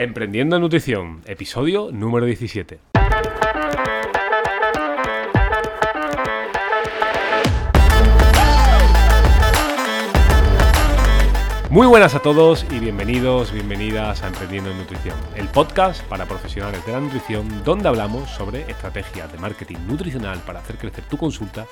Emprendiendo en Nutrición, episodio número 17. Muy buenas a todos y bienvenidos, bienvenidas a Emprendiendo en Nutrición, el podcast para profesionales de la nutrición donde hablamos sobre estrategias de marketing nutricional para hacer crecer tu consulta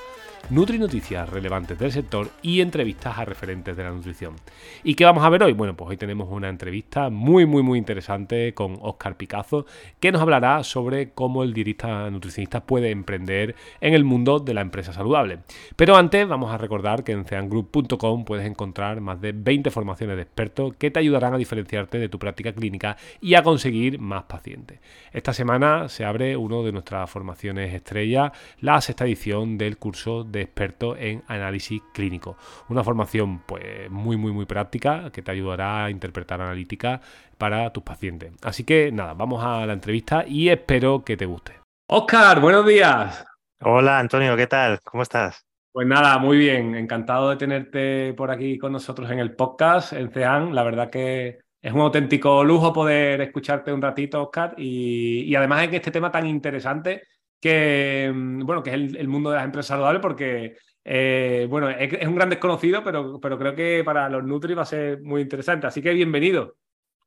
Nutri noticias relevantes del sector y entrevistas a referentes de la nutrición. ¿Y qué vamos a ver hoy? Bueno, pues hoy tenemos una entrevista muy, muy, muy interesante con Oscar Picazo, que nos hablará sobre cómo el dietista nutricionista puede emprender en el mundo de la empresa saludable. Pero antes vamos a recordar que en ceangroup.com puedes encontrar más de 20 formaciones de expertos que te ayudarán a diferenciarte de tu práctica clínica y a conseguir más pacientes. Esta semana se abre uno de nuestras formaciones estrella, la sexta edición del curso de experto en análisis clínico. Una formación pues muy muy muy práctica que te ayudará a interpretar analítica para tus pacientes. Así que nada, vamos a la entrevista y espero que te guste. Oscar, buenos días. Hola Antonio, ¿qué tal? ¿Cómo estás? Pues nada, muy bien. Encantado de tenerte por aquí con nosotros en el podcast, en CEAN. La verdad que es un auténtico lujo poder escucharte un ratito, Oscar, y, y además en este tema tan interesante que, mm, bueno, que es el, mundo de las empresas saludables, porque, eh, bueno, es, un gran desconocido, pero, pero creo que para los Nutri va a ser muy interesante. Así que bienvenido.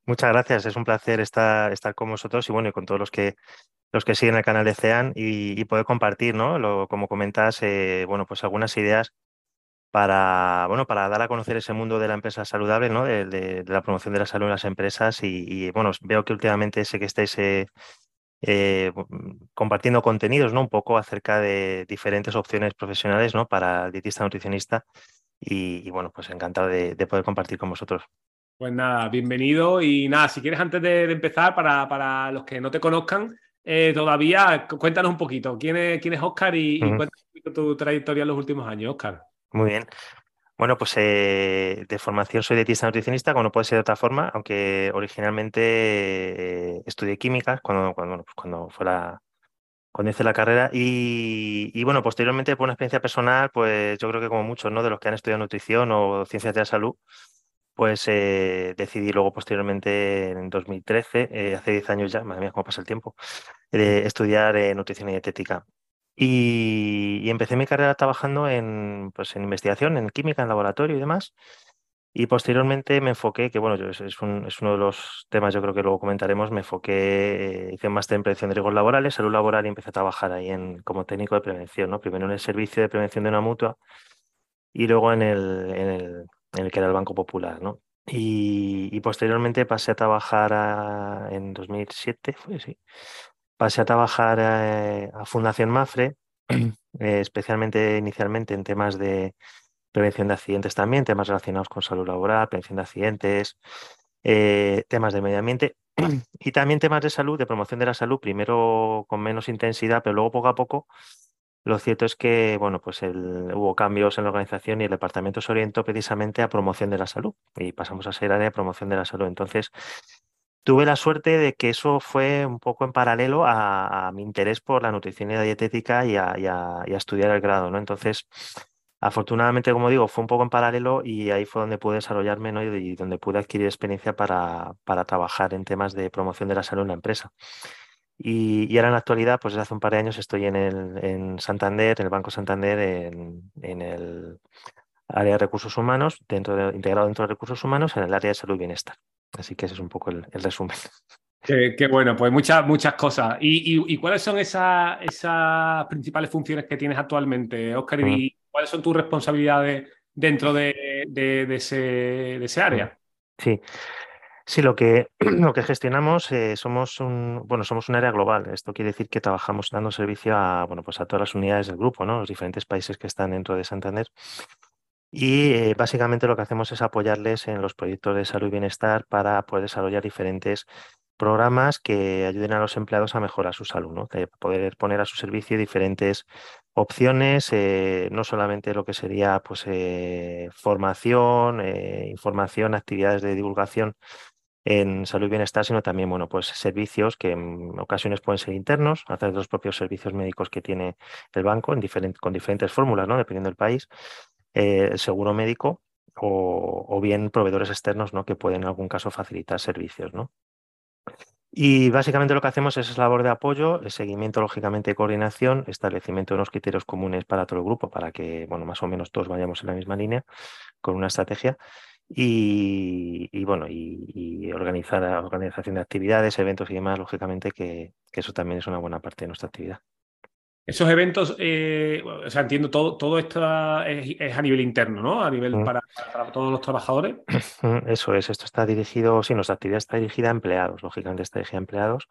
Muchas gracias, es un placer estar, estar con vosotros y bueno, y con todos los que los que siguen el canal de CEAN y, poder compartir, ¿no? Como comentas, eh, bueno, pues algunas ideas para, bueno, para dar a conocer ese mundo de la empresa saludable, ¿no? De, la promoción de la salud en las empresas y, bueno, veo que últimamente sé que estáis eh, eh, mm, compartiendo contenidos, ¿no? Un poco acerca de diferentes opciones profesionales, ¿no? Para dietista nutricionista. Y, bueno, pues encantado de, poder compartir con vosotros. Pues nada, bienvenido. Y nada, si quieres, antes de, empezar, para, para, los que no te conozcan, eh, todavía cuéntanos un poquito. ¿Quién es, quién es Oscar y, y cuéntanos tu trayectoria en los últimos años, Oscar? Muy bien. Bueno, pues eh, de formación soy dietista nutricionista, como no puede ser de otra forma, aunque originalmente eh, estudié química cuando, cuando, pues cuando fue la, cuando hice la carrera y, bueno, posteriormente por una experiencia personal, pues yo creo que como muchos ¿no? de los que han estudiado nutrición o ciencias de la salud, pues eh, decidí luego posteriormente en 2013, hace 10 años ya, madre mía, cómo pasa el tiempo, estudiar nutrición y dietética. Y, empecé mi carrera trabajando en, pues, en investigación, en química, en laboratorio y demás. Y posteriormente me enfoqué, que bueno, es, es, uno de los temas, yo creo que luego comentaremos, me enfoqué, hice un máster en prevención de riesgos laborales, salud laboral y empecé a trabajar ahí en, como técnico de prevención, ¿no? Primero en el servicio de prevención de una mutua y luego en el, en el, en el que era el Banco Popular, ¿no? Y, y posteriormente pasé a trabajar en 2007, fue sí, pasé a trabajar eh, a Fundación Mafre, eh, especialmente inicialmente en temas de prevención de accidentes también, temas relacionados con salud laboral, prevención de accidentes, eh, temas de medio ambiente y también temas de salud, de promoción de la salud, primero con menos intensidad, pero luego poco a poco. Lo cierto es que bueno, pues hubo cambios en la organización y el departamento se orientó precisamente a promoción de la salud y pasamos a ser área de promoción de la salud. Entonces, tuve la suerte de que eso fue un poco en paralelo a, mi interés por la nutrición y la dietética y a, estudiar el grado, ¿no? Entonces, afortunadamente, como digo, fue un poco en paralelo y ahí fue donde pude desarrollarme. Y, donde pude adquirir experiencia para, trabajar en temas de promoción de la salud en la empresa. Y, ahora en la actualidad, pues desde hace un par de años estoy en, el, en Santander, en el Banco Santander, en, en el área de recursos humanos, dentro integrado dentro de recursos humanos, en el área de salud y bienestar. Así que ese es un poco el, resumen. Qué, bueno, pues muchas, muchas cosas. ¿Y, cuáles son esas, esas principales funciones que tienes actualmente, Oscar? ¿Y cuáles son tus responsabilidades dentro de, ese, de ese, área? Sí. Sí, lo que, lo que gestionamos eh, somos un bueno, somos un área global. Esto quiere decir que trabajamos dando servicio a bueno, pues a todas las unidades del grupo, ¿no? Los diferentes países que están dentro de Santander. Y eh, básicamente lo que hacemos es apoyarles en los proyectos de salud y bienestar para poder desarrollar diferentes programas que ayuden a los empleados a mejorar su salud, ¿no? poder poner a su servicio diferentes opciones, eh, no solamente lo que sería pues, eh, formación, información, actividades de divulgación en salud y bienestar, sino también bueno, pues, servicios que en ocasiones pueden ser internos, a través de los propios servicios médicos que tiene el banco, con diferentes fórmulas, ¿no? dependiendo del país, eh, seguro médico o, bien proveedores externos ¿no? que pueden en algún caso facilitar servicios. ¿no? Y básicamente lo que hacemos es esa labor de apoyo, el seguimiento, lógicamente, de coordinación, establecimiento de unos criterios comunes para todo el grupo, para que, bueno, más o menos todos vayamos en la misma línea con una estrategia. Y, bueno, y, organizar organización de actividades, eventos y demás, lógicamente que, eso también es una buena parte de nuestra actividad. Esos eventos, eh, o sea, entiendo, todo, todo esto es, a nivel interno, ¿no? A nivel para, todos los trabajadores. Eso es, esto está dirigido, sí, nuestra actividad está dirigida a empleados, lógicamente está dirigida a empleados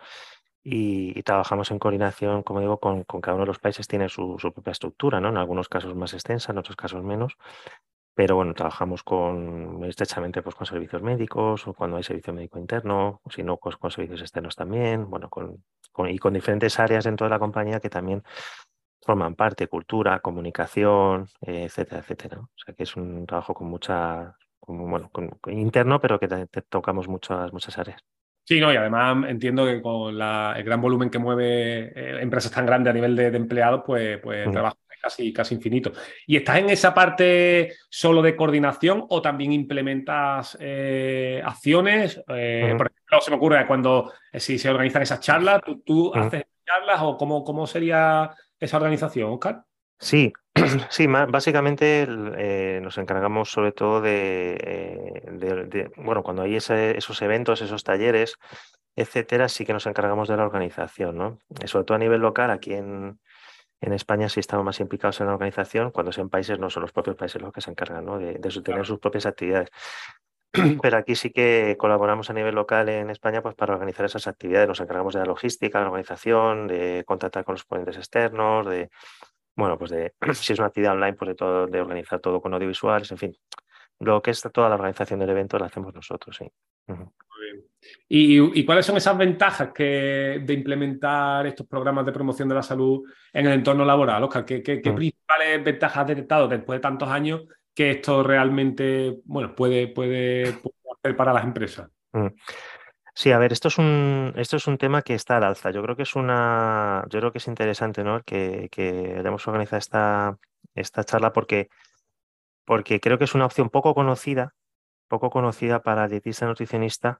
y, trabajamos en coordinación, como digo, con, cada uno de los países tiene su, su, propia estructura, ¿no? En algunos casos más extensa, en otros casos menos, pero bueno, trabajamos con, estrechamente pues, con servicios médicos o cuando hay servicio médico interno, o si no, pues con servicios externos también, bueno, con, y con diferentes áreas dentro de la compañía que también forman parte, cultura, comunicación, etcétera, etcétera. O sea que es un trabajo con mucha, bueno, interno, pero que tocamos muchas, muchas áreas. Sí, no, y además entiendo que con el gran volumen que mueve eh, empresas tan grandes a nivel de, empleados, pues, pues el trabajo casi, casi infinito. ¿Y estás en esa parte solo de coordinación o también implementas eh, acciones? Eh, por ejemplo, se me ocurre cuando si se organizan esas charlas, ¿tú, haces charlas o cómo, cómo sería esa organización, Oscar? Sí, sí, básicamente eh, nos encargamos sobre todo de, eh, bueno, cuando hay esos eventos, esos talleres, etcétera, sí que nos encargamos de la organización, ¿no? Sobre todo a nivel local, aquí en, en España sí estamos más implicados en la organización, cuando son países no son los propios países los que se encargan, ¿no? De, tener sus propias actividades. Pero aquí sí que colaboramos a nivel local en España pues, para organizar esas actividades. Nos encargamos de la logística, la organización, de contactar con los ponentes externos, de bueno, pues de si es una actividad online, pues de todo, de organizar todo con audiovisuales, en fin. Lo que es toda la organización del evento la hacemos nosotros, sí. ¿Y, cuáles son esas ventajas que, de implementar estos programas de promoción de la salud en el entorno laboral, Oscar? ¿Qué, principales ventajas has detectado después de tantos años que esto realmente bueno, puede, puede, hacer para las empresas? Sí, a ver, esto es un, esto es un tema que está al alza. Yo creo que es una, yo creo que es interesante, ¿no? Que, que hayamos organizado esta, esta charla porque, porque creo que es una opción poco conocida, poco conocida para dietista nutricionista,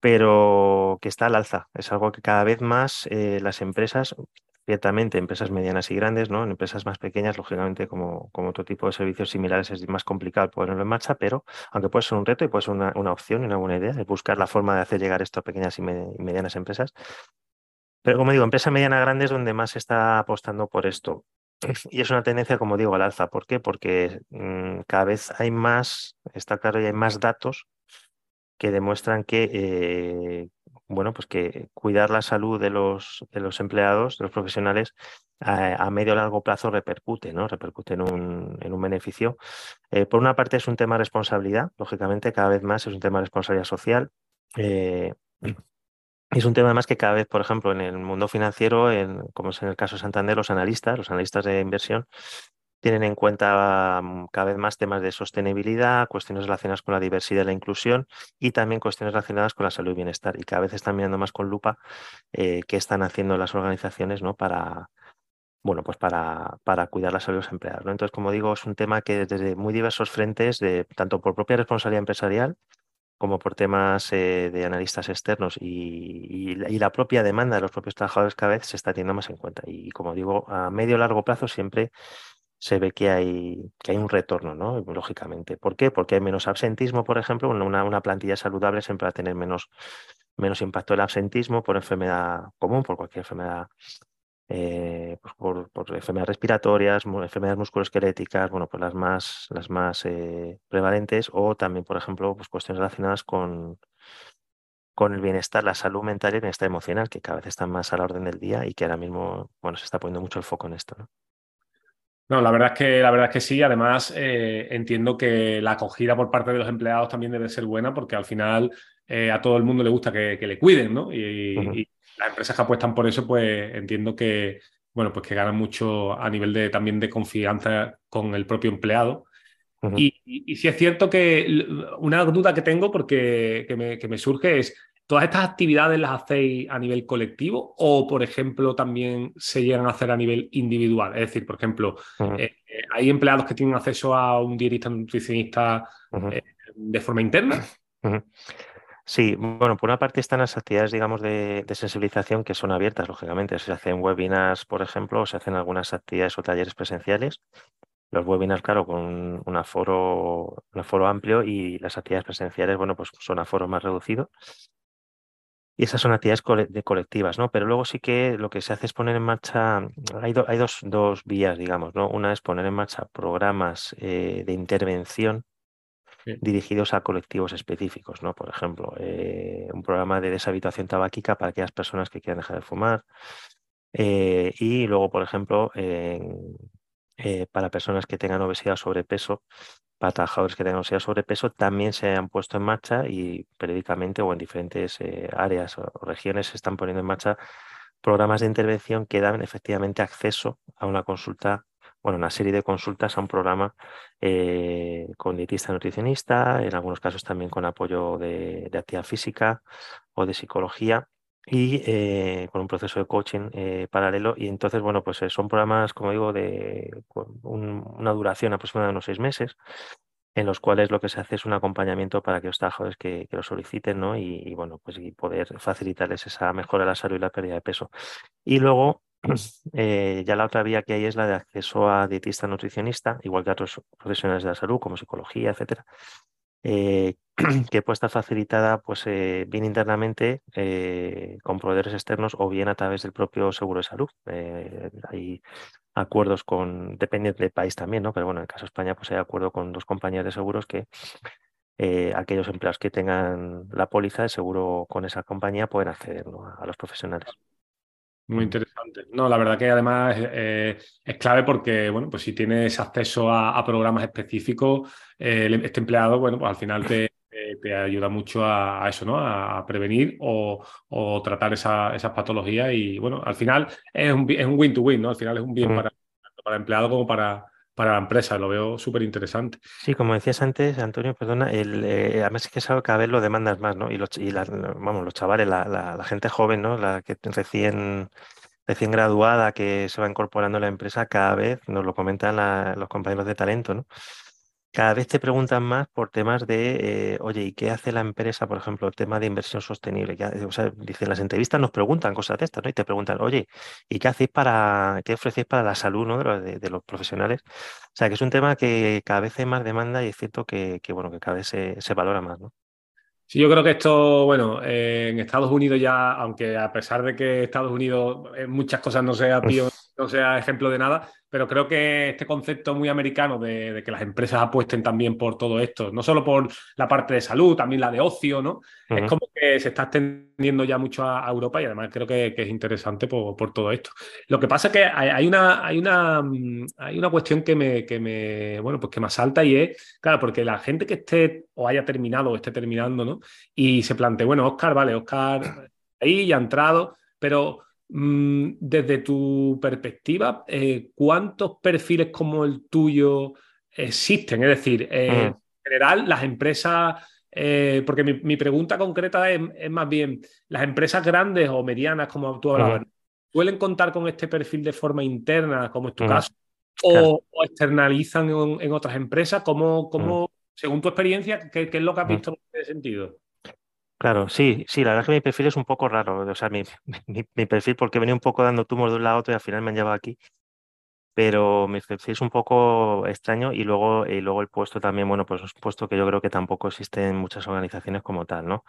pero que está al alza. Es algo que cada vez más eh, las empresas Ciertamente, empresas medianas y grandes, ¿no? En empresas más pequeñas, lógicamente, como, como otro tipo de servicios similares, es más complicado ponerlo en marcha, pero aunque puede ser un reto y puede ser una, una opción y una buena idea, es buscar la forma de hacer llegar esto a pequeñas y, medianas empresas. Pero como digo, empresa mediana grande es donde más se está apostando por esto. Y es una tendencia, como digo, al alza. ¿Por qué? Porque mm, cada vez hay más, está claro, y hay más datos que demuestran que, eh, bueno, pues que cuidar la salud de los, de los empleados, de los profesionales, a, medio o largo plazo repercute, ¿no? Repercute en un, en un beneficio. Eh, por una parte es un tema de responsabilidad, lógicamente, cada vez más es un tema de responsabilidad social. Eh, es un tema además que cada vez, por ejemplo, en el mundo financiero, en, como es en el caso de Santander, los analistas, los analistas de inversión, tienen en cuenta mm, cada vez más temas de sostenibilidad, cuestiones relacionadas con la diversidad y la inclusión y también cuestiones relacionadas con la salud y bienestar. Y cada vez están mirando más con lupa eh, qué están haciendo las organizaciones ¿no? para, bueno, pues para, para cuidar la salud de los empleados. ¿no? Entonces, como digo, es un tema que desde muy diversos frentes, de, tanto por propia responsabilidad empresarial, como por temas eh, de analistas externos y, la propia demanda de los propios trabajadores cada vez se está teniendo más en cuenta. Y como digo, a medio largo plazo siempre se ve que hay, que hay un retorno, ¿no? Lógicamente. ¿Por qué? Porque hay menos absentismo, por ejemplo. Una, plantilla saludable siempre va a tener menos, menos impacto el absentismo por enfermedad común, por cualquier enfermedad, eh, pues por, por, enfermedades respiratorias, enfermedades musculoesqueléticas, bueno, pues las más, las más eh, prevalentes, o también, por ejemplo, pues cuestiones relacionadas con, con el bienestar, la salud mental y el bienestar emocional, que cada vez están más a la orden del día y que ahora mismo, bueno, se está poniendo mucho el foco en esto, ¿no? No, la verdad es que, la verdad es que sí. Además, eh, entiendo que la acogida por parte de los empleados también debe ser buena porque al final eh, a todo el mundo le gusta que, le cuiden, ¿no? Y, las empresas que apuestan por eso, pues entiendo que, bueno, pues que ganan mucho a nivel de también de confianza con el propio empleado. y, y, sí es cierto que una duda que tengo porque que me surge es ¿Todas estas actividades las hacéis a nivel colectivo o, por ejemplo, también se llegan a hacer a nivel individual? Es decir, por ejemplo, eh, eh, ¿hay empleados que tienen acceso a un dietista nutricionista eh, de forma interna? Sí, bueno, por una parte están las actividades, digamos, de, sensibilización que son abiertas, lógicamente. Se hacen webinars, por ejemplo, o se hacen algunas actividades o talleres presenciales. Los webinars, claro, con un aforo, un aforo amplio y las actividades presenciales, bueno, pues son aforo más reducido. Y esas son actividades de colectivas, ¿no? Pero luego sí que lo que se hace es poner en marcha, hay, hay dos, dos, vías, digamos, ¿no? Una es poner en marcha programas eh, de intervención dirigidos a colectivos específicos, ¿no? Por ejemplo, eh, un programa de deshabituación tabáquica para aquellas personas que quieran dejar de fumar. Eh, y luego, por ejemplo, para personas que tengan obesidad o sobrepeso, para trabajadores que tengan obesidad o sobrepeso, también se han puesto en marcha y periódicamente o en diferentes áreas o regiones se están poniendo en marcha programas de intervención que dan efectivamente acceso a una consulta bueno, una serie de consultas a un programa eh, con dietista nutricionista, en algunos casos también con apoyo de, actividad física o de psicología y eh, con un proceso de coaching eh, paralelo. Y entonces, bueno, pues son programas, como digo, de una duración aproximada de unos seis meses en los cuales lo que se hace es un acompañamiento para aquellos trabajadores que, que lo soliciten, ¿no? Y, y, bueno, pues y poder facilitarles esa mejora de la salud y la pérdida de peso. Y luego eh, ya la otra vía que hay es la de acceso a dietista nutricionista, igual que a otros profesionales de la salud, como psicología, etcétera, eh, que puede estar facilitada pues, eh, bien internamente con proveedores externos o bien a través del propio seguro de salud. hay acuerdos con, depende del país también, ¿no? Pero bueno, en el caso de España, pues hay acuerdo con dos compañías de seguros que aquellos empleados que tengan la póliza de seguro con esa compañía pueden acceder a los profesionales. Muy interesante. No, la verdad que además eh, es clave porque, bueno, pues si tienes acceso a, programas específicos, eh, este empleado, bueno, pues al final te, te ayuda mucho a, eso, ¿no? A, prevenir o, tratar esa, esas patologías y, bueno, al final es un win-to-win, ¿no? Al final es un bien para, tanto para el empleado como para, para la empresa, lo veo súper interesante. Sí, como decías antes, Antonio, perdona, el, eh, además es que sabe cada vez lo demandas más, ¿no? Y los, y vamos, los chavales, la, la, gente joven, ¿no? La que recién, recién graduada, que se va incorporando a la empresa, cada vez, nos lo comentan los compañeros de talento, ¿no? cada vez te preguntan más por temas de, eh, oye, ¿y qué hace la empresa, por ejemplo, el tema de inversión sostenible? o sea, dicen las entrevistas, nos preguntan cosas de estas, ¿no? Y te preguntan, oye, ¿y qué hacéis para, qué ofrecéis para la salud ¿no? de, los, profesionales? O sea, que es un tema que cada vez hay más demanda y es cierto que, bueno, que cada vez se, se valora más, ¿no? Sí, yo creo que esto, bueno, en Estados Unidos ya, aunque a pesar de que Estados Unidos en muchas cosas no sea pío, no sea ejemplo de nada, pero creo que este concepto muy americano de, que las empresas apuesten también por todo esto, no solo por la parte de salud, también la de ocio, ¿no? Es como que se está extendiendo ya mucho a, Europa y además creo que, es interesante por, todo esto. Lo que pasa es que hay, una, hay, una, mm, hay una cuestión que me, que me, bueno, pues que me asalta y es, claro, porque la gente que esté o haya terminado o esté terminando, ¿no? Y se plantea, bueno, Oscar, vale, Oscar ahí ya ha entrado, pero desde tu perspectiva, eh, ¿cuántos perfiles como el tuyo existen? Es decir, eh, en general, las empresas, eh, porque mi, pregunta concreta es, más bien, ¿las empresas grandes o medianas, como tú hablabas, suelen contar con este perfil de forma interna, como es tu caso, o, externalizan en, otras empresas? ¿Cómo, cómo según tu experiencia, ¿qué, es lo que has visto en ese sentido? Claro, sí, sí, la verdad es que mi perfil es un poco raro, o sea, mi, mi, perfil, porque venía un poco dando tumor de un lado a otro y al final me han llevado aquí pero me es un poco extraño y luego, y luego el puesto también, bueno, pues es un puesto que yo creo que tampoco existe en muchas organizaciones como tal, ¿no?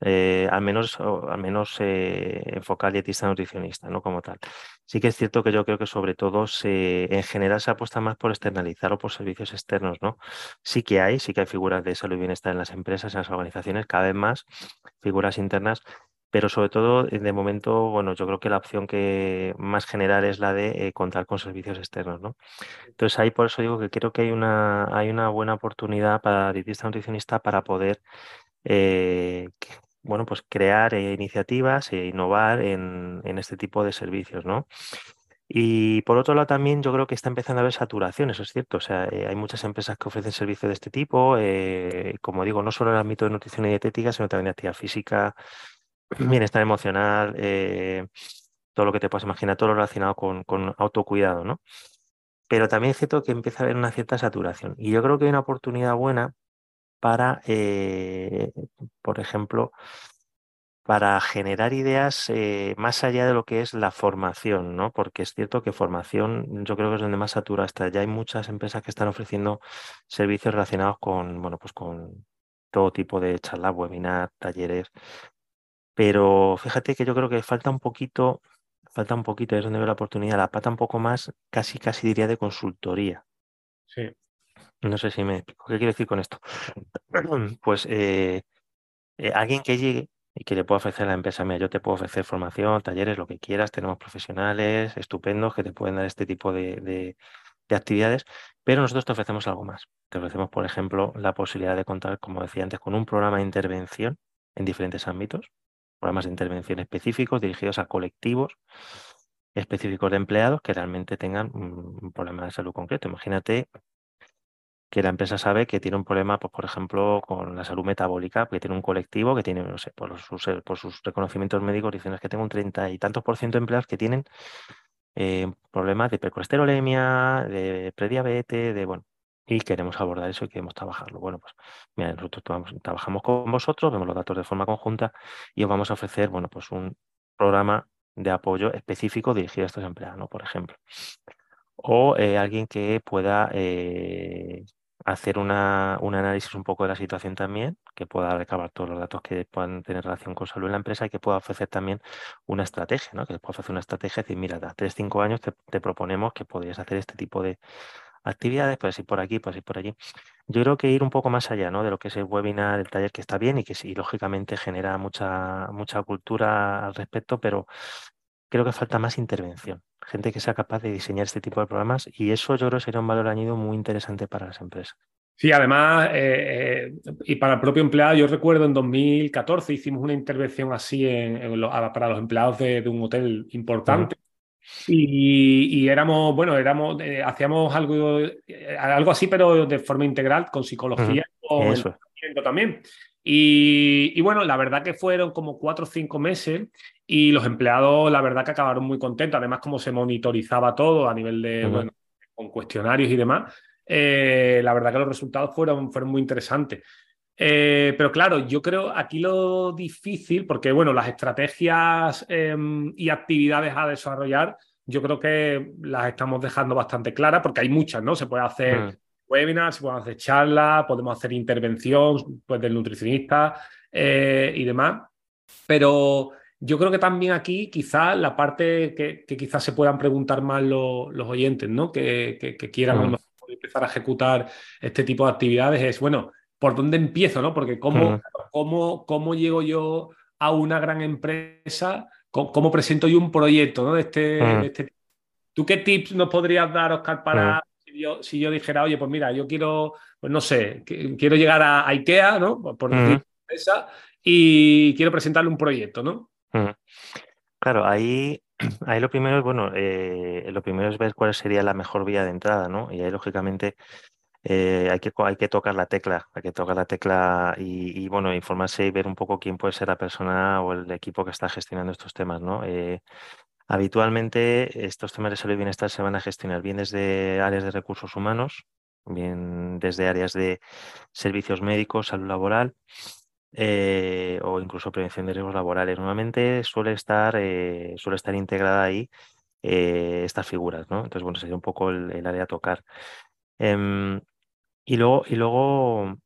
Eh, al menos, al menos eh, enfocar dietista nutricionista, ¿no? Como tal. Sí que es cierto que yo creo que sobre todo se, en general se apuesta más por externalizar o por servicios externos, ¿no? Sí que hay, sí que hay figuras de salud y bienestar en las empresas, en las organizaciones, cada vez más figuras internas, pero sobre todo, eh, de momento, bueno, yo creo que la opción que más general es la de eh, contar con servicios externos, ¿no? Entonces ahí por eso digo que creo que hay una, hay una buena oportunidad para dietista nutricionista para poder, eh, bueno, pues crear iniciativas e innovar en, este tipo de servicios, ¿no? Y por otro lado también yo creo que está empezando a haber saturación, eso es cierto. O sea, hay muchas empresas que ofrecen servicios de este tipo, como digo, no solo en el ámbito de nutrición y dietética, sino también de actividad física, bienestar emocional, eh, todo lo que te puedas imaginar, todo lo relacionado con, autocuidado, ¿no? Pero también es cierto que empieza a haber una cierta saturación. Y yo creo que hay una oportunidad buena para, eh, por ejemplo, para generar ideas eh, más allá de lo que es la formación, ¿no? Porque es cierto que formación yo creo que es donde más satura está. Ya hay muchas empresas que están ofreciendo servicios relacionados con, bueno, pues con todo tipo de charlas, webinars, talleres. Pero fíjate que yo creo que falta un poquito, falta un poquito, es donde veo la oportunidad, la pata un poco más, casi, casi diría de consultoría. Sí. No sé si me explico. ¿Qué quiero decir con esto? Pues eh, eh, alguien que llegue y que le pueda ofrecer a la empresa, mira, yo te puedo ofrecer formación, talleres, lo que quieras, tenemos profesionales estupendos que te pueden dar este tipo de, de, actividades, pero nosotros te ofrecemos algo más. Te ofrecemos, por ejemplo, la posibilidad de contar, como decía antes, con un programa de intervención en diferentes ámbitos, programas de intervención específicos dirigidos a colectivos específicos de empleados que realmente tengan un problema de salud concreto. Imagínate que la empresa sabe que tiene un problema, pues, por ejemplo, con la salud metabólica, que tiene un colectivo que tiene, no sé, por sus, eh, por sus reconocimientos médicos, dicen que tengo un treinta y tantos por ciento de empleados que tienen eh, problemas de hipercolesterolemia, de prediabetes, de, bueno, y queremos abordar eso y queremos trabajarlo. Bueno, pues mira, nosotros trabajamos con vosotros, vemos los datos de forma conjunta y os vamos a ofrecer, bueno, pues un programa de apoyo específico dirigido a estos empleados, ¿no? Por ejemplo. O eh, alguien que pueda eh, hacer una, un análisis un poco de la situación también, que pueda recabar todos los datos que puedan tener relación con salud en la empresa y que pueda ofrecer también una estrategia, ¿no? Que pueda ofrecer una estrategia y decir, mira, a 3, 5 años te, te proponemos que podrías hacer este tipo de, actividades, puedes ir por aquí, puedes ir por allí. Yo creo que ir un poco más allá ¿no? de lo que es el webinar, el taller que está bien y que sí, lógicamente genera mucha, mucha cultura al respecto, pero creo que falta más intervención. Gente que sea capaz de diseñar este tipo de programas y eso yo creo que sería un valor añadido muy interesante para las empresas. Sí, además, eh, eh, y para el propio empleado, yo recuerdo en 2014 hicimos una intervención así en, para los empleados de, un hotel importante. Y, éramos, bueno, éramos, eh, hacíamos algo, eh, algo así, pero de forma integral, con psicología y también. Y, bueno, la verdad que fueron como cuatro o cinco meses y los empleados, la verdad que acabaron muy contentos. Además, como se monitorizaba todo a nivel de, bueno, con cuestionarios y demás, eh, la verdad que los resultados fueron, fueron muy interesantes. Eh, pero claro, yo creo aquí lo difícil, porque bueno, las estrategias em, y actividades a desarrollar, yo creo que las estamos dejando bastante claras, porque hay muchas, ¿no? Se puede hacer mm. webinars, se pueden hacer charlas, podemos hacer intervención pues, del nutricionista eh, y demás. Pero yo creo que también aquí quizás la parte que, quizás se puedan preguntar más los, oyentes, ¿no? Que, quieran mm. empezar a ejecutar este tipo de actividades es, bueno, por dónde empiezo, ¿no? Porque cómo, cómo, cómo llego yo a una gran empresa, cómo, presento yo un proyecto, ¿no? De este, este... ¿Tú qué tips nos podrías dar, Oscar, para si, yo, si, yo, dijera, oye, pues mira, yo quiero, pues no sé, quiero llegar a, IKEA, ¿no? Por decir empresa, y quiero presentarle un proyecto, ¿no? Claro, ahí, ahí lo primero es, bueno, eh, lo primero es ver cuál sería la mejor vía de entrada, ¿no? Y ahí, lógicamente, eh, hay, que, hay que tocar la tecla, hay que tocar la tecla y, bueno, informarse y ver un poco quién puede ser la persona o el equipo que está gestionando estos temas, ¿no? Eh, habitualmente estos temas de salud y bienestar se van a gestionar bien desde áreas de recursos humanos, bien desde áreas de servicios médicos, salud laboral eh, o incluso prevención de riesgos laborales. Normalmente suele estar, suele estar integrada ahí estas figuras, ¿no? Entonces, bueno, sería un poco el, área a tocar. Em, y luego, y luego,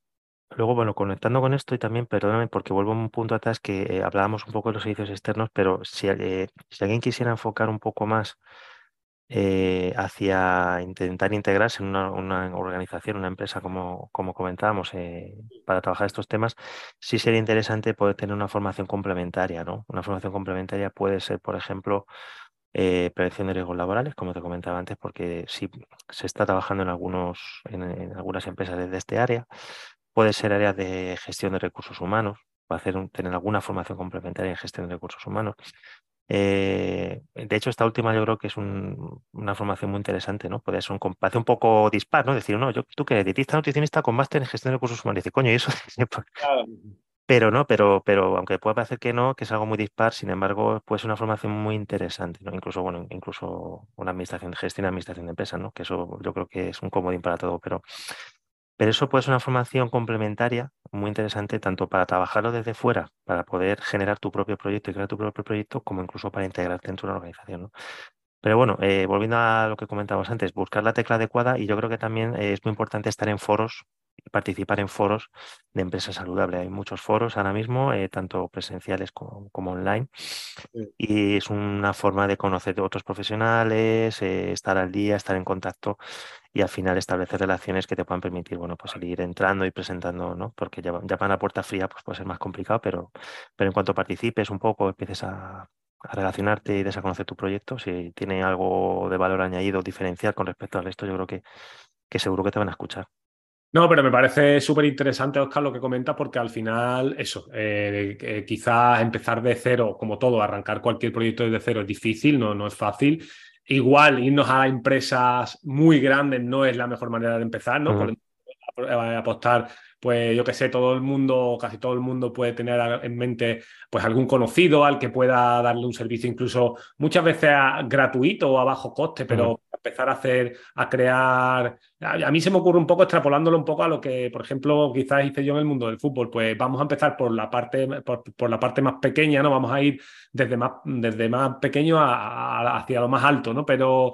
luego, bueno, conectando con esto y también, perdóname, porque vuelvo a un punto atrás que eh, hablábamos un poco de los servicios externos, pero si, eh, si alguien quisiera enfocar un poco más eh, hacia intentar integrarse en una, organización, una empresa, como, como comentábamos, para trabajar estos temas, sí sería interesante poder tener una formación complementaria, ¿no? Una formación complementaria puede ser, por ejemplo, eh, prevención de riesgos laborales, como te comentaba antes, porque si se está trabajando en, algunos, en, algunas empresas desde este área. Puede ser áreas de gestión de recursos humanos, va a hacer tener alguna formación complementaria en gestión de recursos humanos. Eh, de hecho, esta última yo creo que es una formación muy interesante, ¿no? Puede ser un, parece un poco dispar, ¿no? Decir, no, yo, tú que eres dietista nutricionista con máster en gestión de recursos humanos. Dice, coño, y eso. Pero no, pero, pero aunque pueda parecer que no, que es algo muy dispar, sin embargo, puede ser una formación muy interesante, ¿no? Incluso, bueno, incluso una administración de gestión, administración de empresas, ¿no? Que eso yo creo que es un comodín para todo, pero, Pero eso puede ser una formación complementaria muy interesante tanto para trabajarlo desde fuera, para poder generar tu propio proyecto y crear tu propio proyecto, como incluso para integrarte dentro de una organización. ¿no? Pero bueno, eh, volviendo a lo que comentábamos antes, buscar la tecla adecuada y yo creo que también eh, es muy importante estar en foros participar en foros de empresa saludable. Hay muchos foros ahora mismo, eh, tanto presenciales como, online, y es una forma de conocer a otros profesionales, estar al día, estar en contacto y al final establecer relaciones que te puedan permitir, bueno, pues ir entrando y presentando, ¿no? Porque ya, ya para la puerta fría pues puede ser más complicado, pero, pero en cuanto participes un poco, empieces a, a relacionarte y des a conocer tu proyecto, si tiene algo de valor añadido diferencial con respecto al resto, yo creo que, que seguro que te van a escuchar. No, pero me parece súper interesante, Oscar, lo que comentas, porque al final, eso, eh, quizás empezar de cero, como todo, arrancar cualquier proyecto desde cero es difícil, no, no es fácil. Igual irnos a empresas muy grandes no es la mejor manera de empezar, ¿no? apostar pues yo que sé, todo el mundo, casi todo el mundo puede tener en mente pues algún conocido al que pueda darle un servicio incluso muchas veces gratuito o a bajo coste, pero empezar a hacer, a crear, a, mí se me ocurre un poco extrapolándolo un poco a lo que, por ejemplo, quizás hice yo en el mundo del fútbol, pues vamos a empezar por la parte, por, la parte más pequeña, ¿no? Vamos a ir desde más, desde más pequeño hacia lo más alto, ¿no? Pero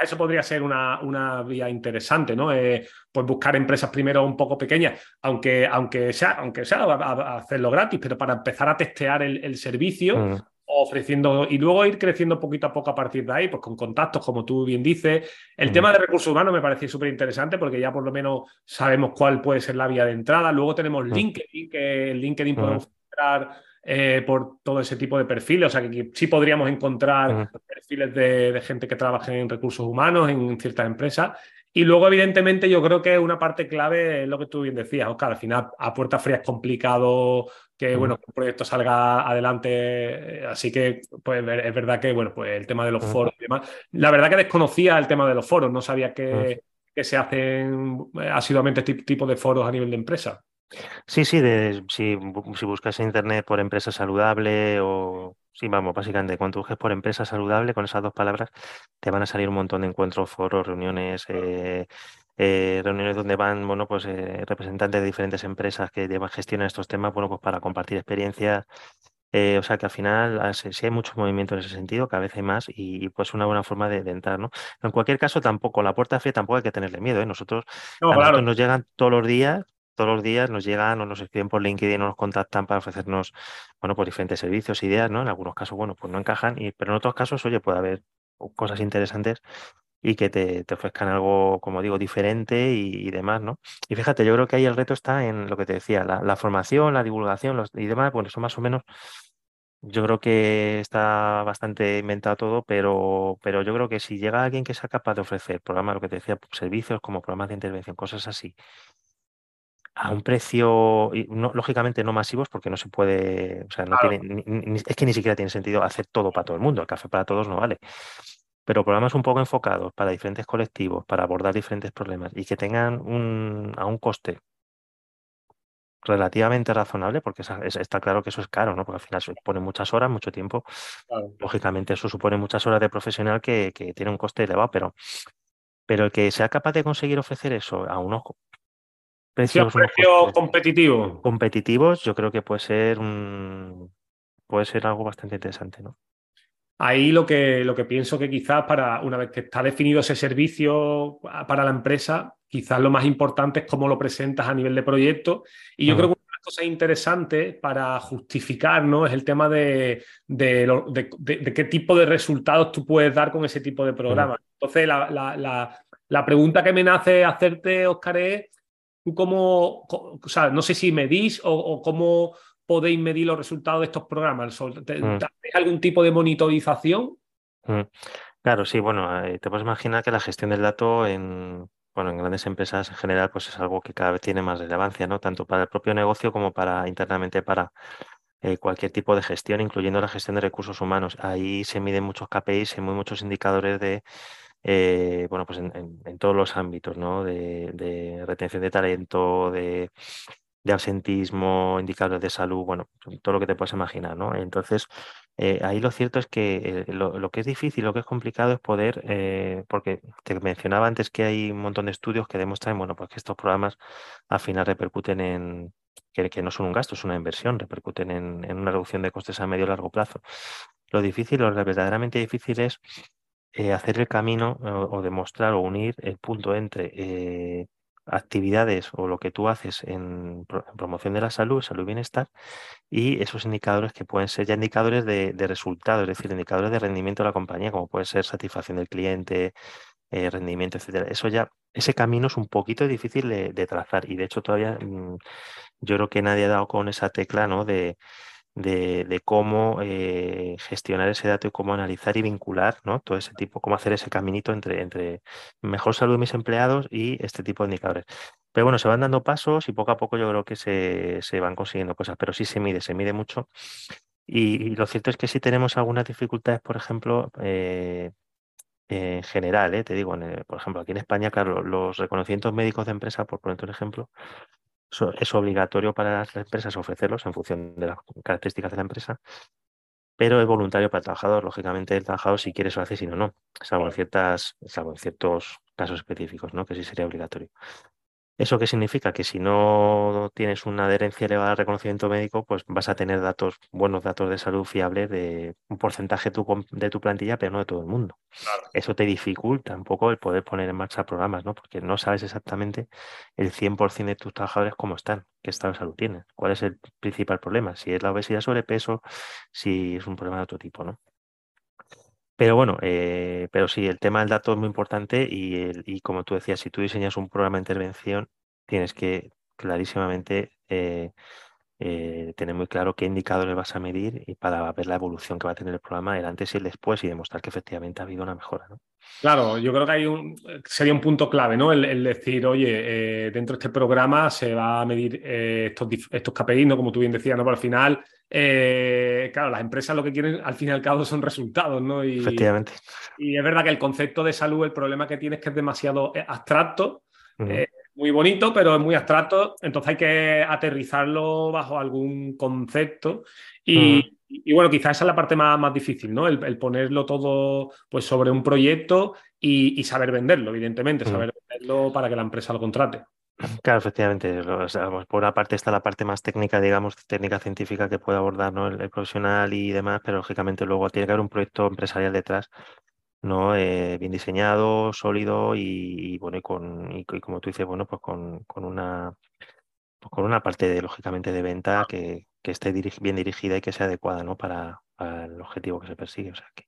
eso podría ser una, una vía interesante, ¿no? Eh, pues buscar empresas primero un poco pequeñas, aunque, aunque sea, aunque sea a, hacerlo gratis, pero para empezar a testear el, servicio. Mm. ofreciendo y luego ir creciendo poquito a poco a partir de ahí, pues con contactos, como tú bien dices. El mm. tema de recursos humanos me parece súper interesante porque ya por lo menos sabemos cuál puede ser la vía de entrada. Luego tenemos mm. LinkedIn, que en LinkedIn podemos entrar eh, por todo ese tipo de perfiles. O sea, que sí podríamos encontrar perfiles de, gente que trabaje en recursos humanos en ciertas empresas. Y luego, evidentemente, yo creo que una parte clave es lo que tú bien decías, Oscar. Al final, a puerta fría es complicado que, bueno, que un proyecto salga adelante. Así que, pues, es verdad que, bueno, pues el tema de los foros y demás. La verdad que desconocía el tema de los foros. No sabía que, que se hacen asiduamente este tipo de foros a nivel de empresa. Sí, sí, si, si, buscas en internet por empresa saludable o, sí, vamos, básicamente, cuando busques por empresa saludable, con esas dos palabras, te van a salir un montón de encuentros, foros, reuniones, eh, eh, reuniones donde van, bueno, pues eh, representantes de diferentes empresas que llevan gestión en estos temas, bueno, pues para compartir experiencias. o sea que al final ah, sí, hay mucho movimiento en ese sentido, cada vez hay más y, pues una buena forma de, entrar, ¿no? En cualquier caso, tampoco, la puerta fría tampoco hay que tenerle miedo, ¿eh? Nosotros, nosotros nos llegan todos los días todos los días nos llegan o nos escriben por LinkedIn o nos contactan para ofrecernos, bueno, pues diferentes servicios, ideas, ¿no? En algunos casos, bueno, pues no encajan, y, pero en otros casos, oye, puede haber cosas interesantes y que te, ofrezcan algo, como digo, diferente y, demás, ¿no? Y fíjate, yo creo que ahí el reto está en lo que te decía, la, formación, la divulgación los, y demás, bueno, eso más o menos, yo creo que está bastante inventado todo, pero, pero yo creo que si llega alguien que sea capaz de ofrecer programas, lo que te decía, servicios como programas de intervención, cosas así, a un precio, no, lógicamente no masivos, porque no se puede, o sea, no tiene, es que ni siquiera tiene sentido hacer todo para todo el mundo, el café para todos no vale. Pero programas un poco enfocados para diferentes colectivos, para abordar diferentes problemas y que tengan un, a un coste relativamente razonable, porque está claro que eso es caro, ¿no? Porque al final supone muchas horas, mucho tiempo. Lógicamente, eso supone muchas horas de profesional que, que, tiene un coste elevado, pero, pero el que sea capaz de conseguir ofrecer eso a unos precios, competitivos. Competitivos, yo creo que puede ser puede ser algo bastante interesante, ¿no? Ahí lo que, lo que pienso que quizás para una vez que está definido ese servicio para la empresa, quizás lo más importante es cómo lo presentas a nivel de proyecto. Y yo creo que una de las cosas interesantes para justificar ¿no? es el tema de, de, qué tipo de resultados tú puedes dar con ese tipo de programas. Entonces, la, la, la, pregunta que me nace hacerte, Oscar, es ¿Tú cómo, o sea, no sé si medís o, cómo podéis medir los resultados de estos programas? Mm. ¿Tenéis algún tipo de monitorización? Mm. Claro, sí, bueno, eh, te puedes imaginar que la gestión del dato en, bueno, en grandes empresas en general, pues es algo que cada vez tiene más relevancia, ¿no? Tanto para el propio negocio como para internamente para eh, cualquier tipo de gestión, incluyendo la gestión de recursos humanos. Ahí se miden muchos KPIs y muy muchos indicadores de eh, bueno, pues en, todos los ámbitos, ¿no? De, retención de talento, de, absentismo, indicadores de salud, bueno, todo lo que te puedas imaginar, ¿no? Entonces, eh, ahí lo cierto es que eh, lo, que es difícil, lo que es complicado es poder, porque te mencionaba antes que hay un montón de estudios que demuestran, bueno, pues que estos programas al final repercuten en, que, que no son un gasto, es una inversión, repercuten en, en una reducción de costes a medio y largo plazo. Lo difícil, lo verdaderamente difícil es hacer el camino o, demostrar o unir el punto entre actividades o lo que tú haces en, promoción de la salud, salud y bienestar, y esos indicadores que pueden ser ya indicadores de, de resultados, es decir, indicadores de rendimiento de la compañía, como puede ser satisfacción del cliente, eh, rendimiento, etcétera. Eso ya, ese camino es un poquito difícil de, trazar y de hecho todavía mm, yo creo que nadie ha dado con esa tecla, ¿no? De, de, cómo eh, gestionar ese dato y cómo analizar y vincular ¿no? todo ese tipo, cómo hacer ese caminito entre, entre mejor salud de mis empleados y este tipo de indicadores. Pero bueno, se van dando pasos y poco a poco yo creo que se, se van consiguiendo cosas, pero sí se mide, se mide mucho. Y, lo cierto es que sí tenemos algunas dificultades, por ejemplo, eh, en general, eh, te digo, por ejemplo, aquí en España, claro, los reconocimientos médicos de empresa, por ponerte un ejemplo, es obligatorio para las empresas ofrecerlos en función de las características de la empresa, pero es voluntario para el trabajador. Lógicamente, el trabajador si quiere eso hace, si no, no, salvo en, ciertas, salvo en ciertos casos específicos, ¿no? que sí sería obligatorio. ¿Eso qué significa? Que si no tienes una adherencia elevada al reconocimiento médico, pues vas a tener datos, buenos datos de salud fiables de un porcentaje de tu plantilla, pero no de todo el mundo. Eso te dificulta un poco el poder poner en marcha programas, ¿no? Porque no sabes exactamente el 100% de tus trabajadores cómo están, qué estado de salud tienen, cuál es el principal problema, si es la obesidad, sobrepeso, si es un problema de otro tipo, ¿no? Pero bueno, eh, pero sí, el tema del dato es muy importante y, como tú decías, si tú diseñas un programa de intervención, tienes que clarísimamente eh, eh, tener muy claro qué indicadores vas a medir y para ver la evolución que va a tener el programa el antes y el después y demostrar que efectivamente ha habido una mejora. ¿no? Claro, yo creo que hay un, sería un punto clave, ¿no? El, decir, oye, dentro de este programa se va a medir estos, estos KPIs, ¿no? Como tú bien decías, ¿no? Pero al final eh, claro, las empresas lo que quieren al fin y al cabo son resultados, ¿no? Y, Efectivamente. Y es verdad que el concepto de salud, el problema que tiene es que es demasiado eh, abstracto, eh, muy bonito, pero es muy abstracto, entonces hay que aterrizarlo bajo algún concepto y, bueno, quizás esa es la parte más, más difícil, ¿no? El, ponerlo todo pues, sobre un proyecto y, saber venderlo, evidentemente, saber venderlo para que la empresa lo contrate. Claro, efectivamente. por una parte está la parte más técnica, digamos, técnica científica que puede abordar ¿no? el, profesional y demás, pero lógicamente luego tiene que haber un proyecto empresarial detrás, ¿no? Eh, bien diseñado, sólido y, bueno, y con, y, como tú dices, bueno, pues con, con una pues con una parte de, lógicamente, de venta que, que esté bien dirigida y que sea adecuada, ¿no? Para, para el objetivo que se persigue. O sea que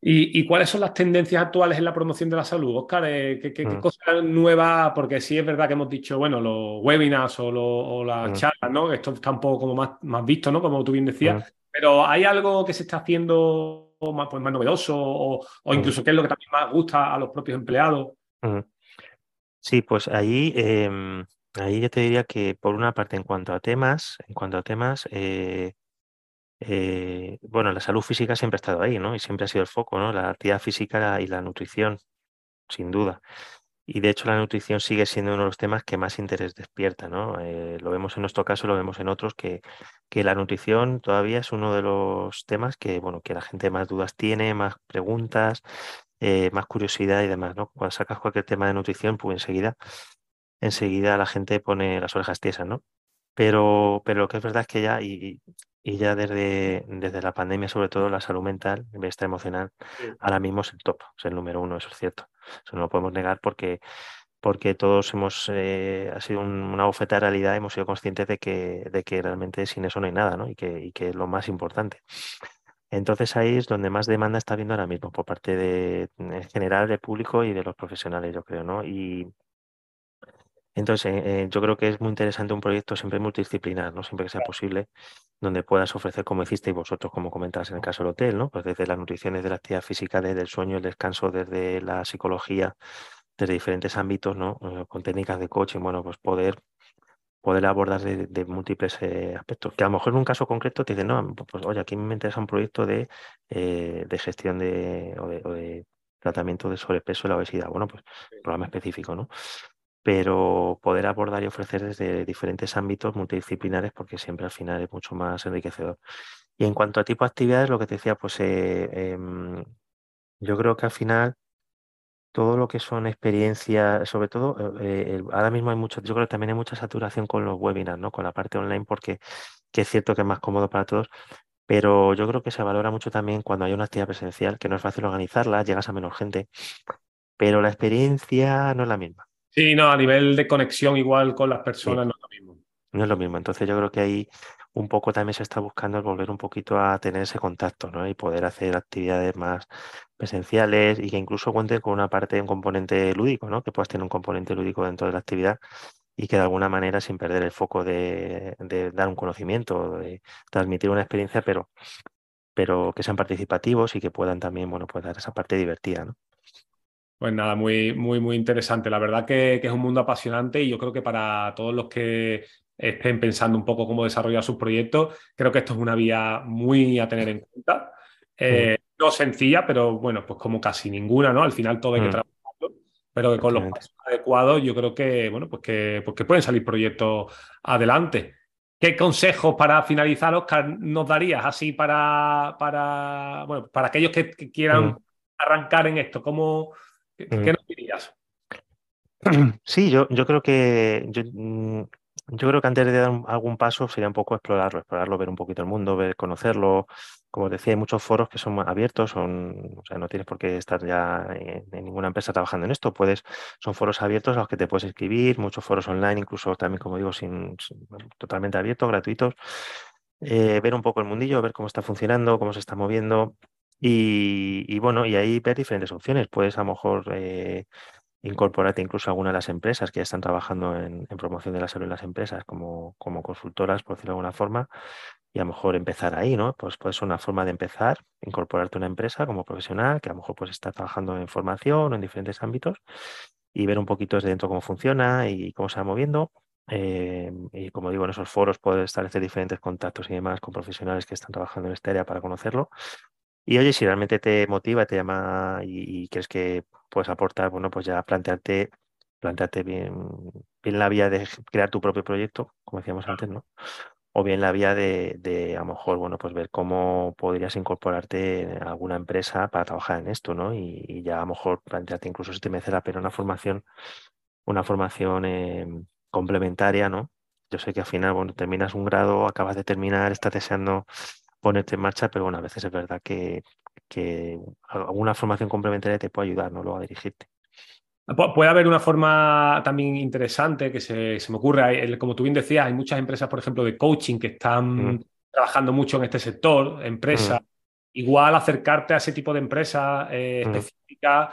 ¿Y, cuáles son las tendencias actuales en la promoción de la salud, Oscar? Eh, ¿Qué, mm. cosas nuevas? Porque sí es verdad que hemos dicho, bueno, los webinars o, las mm. charlas, ¿no? Esto está un poco como más, más visto, ¿no? Como tú bien decías. Mm. Pero ¿hay algo que se está haciendo más, pues, más novedoso o, incluso qué es lo que también más gusta a los propios empleados? Sí, pues ahí, em, ahí yo te diría que por una parte en cuanto a temas, en cuanto a temas, eh, eh, bueno, la salud física siempre ha estado ahí, ¿no? Y siempre ha sido el foco, ¿no? La actividad física y la nutrición, sin duda. Y de hecho la nutrición sigue siendo uno de los temas que más interés despierta, ¿no? Eh, lo vemos en nuestro caso, lo vemos en otros, que, que la nutrición todavía es uno de los temas que, bueno, que la gente más dudas tiene, más preguntas, eh, más curiosidad y demás, ¿no? Cuando sacas cualquier tema de nutrición, pues enseguida, enseguida la gente pone las orejas tiesas, ¿no? Pero, pero lo que es verdad es que ya, y, y ya desde, desde la pandemia, sobre todo, la salud mental, bienestar emocional, ahora mismo es el top, es el número uno, eso es cierto. Eso no lo podemos negar porque, porque todos hemos, eh, ha sido una bofeta de realidad, hemos sido conscientes de que, de que realmente sin eso no hay nada, ¿no? Y que, y que es lo más importante. Entonces ahí es donde más demanda está habiendo ahora mismo por parte de, en general del público y de los profesionales, yo creo, ¿no? Y, entonces, eh, eh, yo creo que es muy interesante un proyecto siempre multidisciplinar, ¿no? Siempre que sea posible, donde puedas ofrecer, como hicisteis vosotros, como comentabas en el caso del hotel, ¿no? Pues desde la nutrición, desde la actividad física, desde el sueño, el descanso, desde la psicología, desde diferentes ámbitos, ¿no? Eh, con técnicas de coaching, bueno, pues poder poder abordar de, múltiples aspectos. Que a lo mejor en un caso concreto te dicen, no, pues oye, aquí me interesa un proyecto de, de gestión de o, de, tratamiento de sobrepeso y la obesidad. Bueno, pues programa específico, ¿no? Pero poder abordar y ofrecer desde diferentes ámbitos multidisciplinares porque siempre al final es mucho más enriquecedor. Y en cuanto a tipo de actividades, lo que te decía, pues eh, em, yo creo que al final todo lo que son experiencias, sobre todo, eh, ahora mismo hay mucho, yo creo que también hay mucha saturación con los webinars, ¿no? Con la parte online, porque que es cierto que es más cómodo para todos, pero yo creo que se valora mucho también cuando hay una actividad presencial, que no es fácil organizarla, llegas a menos gente, pero la experiencia no es la misma. Sí, no, a nivel de conexión igual con las personas no es lo mismo. No es lo mismo, entonces yo creo que ahí un poco también se está buscando volver un poquito a tener ese contacto, ¿no? Y poder hacer actividades más presenciales y que incluso cuenten con una parte, un componente lúdico, ¿no? Que puedas tener un componente lúdico dentro de la actividad y que de alguna manera, sin perder el foco de, dar un conocimiento, de transmitir una experiencia, pero, pero que sean participativos y que puedan también, bueno, pues dar esa parte divertida, ¿no? Pues nada, muy, muy, muy interesante. La verdad que, que, es un mundo apasionante y yo creo que para todos los que estén pensando un poco cómo desarrollar sus proyectos. Creo que esto es una vía muy a tener en cuenta. Eh, no sencilla, pero bueno, pues como casi ninguna, ¿no? Al final todo hay que trabajarlo, pero que con los pasos adecuados yo creo que, bueno, pues que, pues que pueden salir proyectos adelante. ¿Qué consejos para finalizar, Oscar, nos darías así para, para, bueno, para aquellos que, quieran arrancar en esto? ¿Cómo, qué, nos dirías? Sí, yo, yo creo que yo, mm, yo creo que antes de dar algún paso sería un poco explorarlo, explorarlo, ver un poquito el mundo, ver, conocerlo. Como decía, hay muchos foros que son abiertos, son, o sea, no tienes por qué estar ya en, ninguna empresa trabajando en esto. Puedes, son foros abiertos a los que te puedes escribir, muchos foros online, incluso también, como digo, sin, totalmente abiertos, gratuitos. Eh, ver un poco el mundillo, ver cómo está funcionando, cómo se está moviendo. Y, bueno, y ahí ver diferentes opciones. Puedes a lo mejor eh, incorporarte incluso a alguna de las empresas que ya están trabajando en, promoción de la salud en las empresas como, como consultoras, por decirlo de alguna forma, y a lo mejor empezar ahí, ¿no? Pues puede ser una forma de empezar, incorporarte a una empresa como profesional que a lo mejor pues está trabajando en formación o en diferentes ámbitos y ver un poquito desde dentro cómo funciona y cómo se va moviendo. Eh, y como digo, en esos foros poder establecer diferentes contactos y demás con profesionales que están trabajando en esta área para conocerlo. Y oye, si realmente te motiva, te llama y, y crees que puedes aportar, bueno, pues ya plantearte, plantearte bien, bien la vía de crear tu propio proyecto, como decíamos antes, ¿no? O bien la vía de, de, a lo mejor, bueno, pues ver cómo podrías incorporarte en alguna empresa para trabajar en esto, ¿no? Y, ya a lo mejor plantearte incluso si te merece la pena una formación, una formación em, complementaria, ¿no? Yo sé que al final, bueno, terminas un grado, acabas de terminar, estás deseando ponerte en marcha, pero bueno, a veces es verdad que, que alguna formación complementaria te puede ayudar, ¿no? Luego a dirigirte. Puede haber una forma también interesante que se, me ocurre, como tú bien decías, hay muchas empresas, por ejemplo, de coaching que están mm. trabajando mucho en este sector, empresas. Mm. Igual acercarte a ese tipo de empresas eh, mm. específicas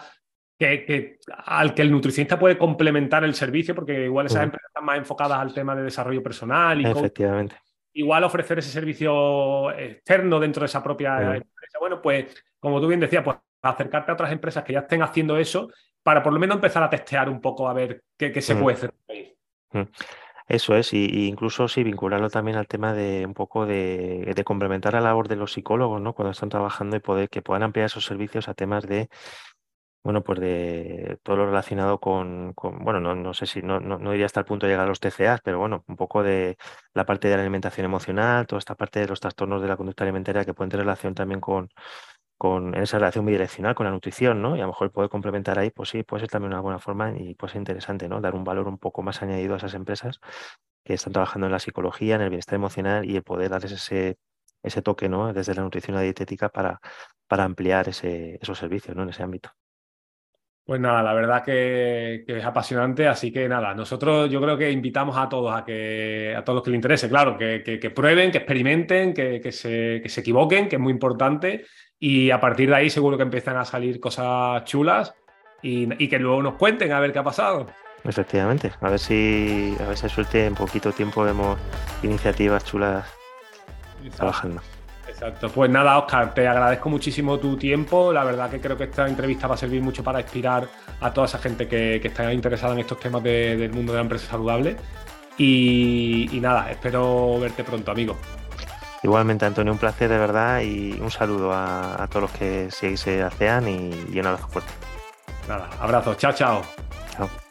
que, al que el nutricionista puede complementar el servicio, porque igual esas empresas están más enfocadas al tema de desarrollo personal y Efectivamente igual ofrecer ese servicio externo dentro de esa propia empresa. Bueno, pues como tú bien decías, pues acercarte a otras empresas que ya estén haciendo eso para por lo menos empezar a testear un poco a ver qué, se puede hacer. Eso es, y, incluso sí vincularlo también al tema de un poco de, de, complementar la labor de los psicólogos, ¿no? Cuando están trabajando y poder que puedan ampliar esos servicios a temas de bueno, pues de todo lo relacionado con, bueno, no, no, sé si no, no, no, iría hasta el punto de llegar a los TCA, pero bueno, un poco de la parte de la alimentación emocional, toda esta parte de los trastornos de la conducta alimentaria que pueden tener relación también con, con esa relación bidireccional con la nutrición, ¿no? Y a lo mejor puede complementar ahí, pues sí, puede ser también una buena forma y puede ser interesante, ¿no? Dar un valor un poco más añadido a esas empresas que están trabajando en la psicología, en el bienestar emocional y poder darles ese, ese toque, ¿no? Desde la nutrición a la dietética para, para ampliar ese, esos servicios, ¿no? En ese ámbito. Pues nada, la verdad que, es apasionante, así que nada, nosotros yo creo que invitamos a todos a que a todos los que les interese, claro, que, prueben, que experimenten, que, se, se equivoquen, que es muy importante, y a partir de ahí seguro que empiezan a salir cosas chulas y, que luego nos cuenten a ver qué ha pasado. Efectivamente, a ver si a ver si suerte en poquito tiempo vemos iniciativas chulas trabajando. Exacto. Pues nada, Oscar, te agradezco muchísimo tu tiempo. La verdad que creo que esta entrevista va a servir mucho para inspirar a toda esa gente que, está interesada en estos temas del mundo de la empresa saludable. Y, nada, espero verte pronto, amigo. Igualmente, Antonio, un placer de verdad y un saludo a, todos los que seguís ASEAN y, y un abrazo fuerte. Nada, abrazos. Chao, chao. Chao.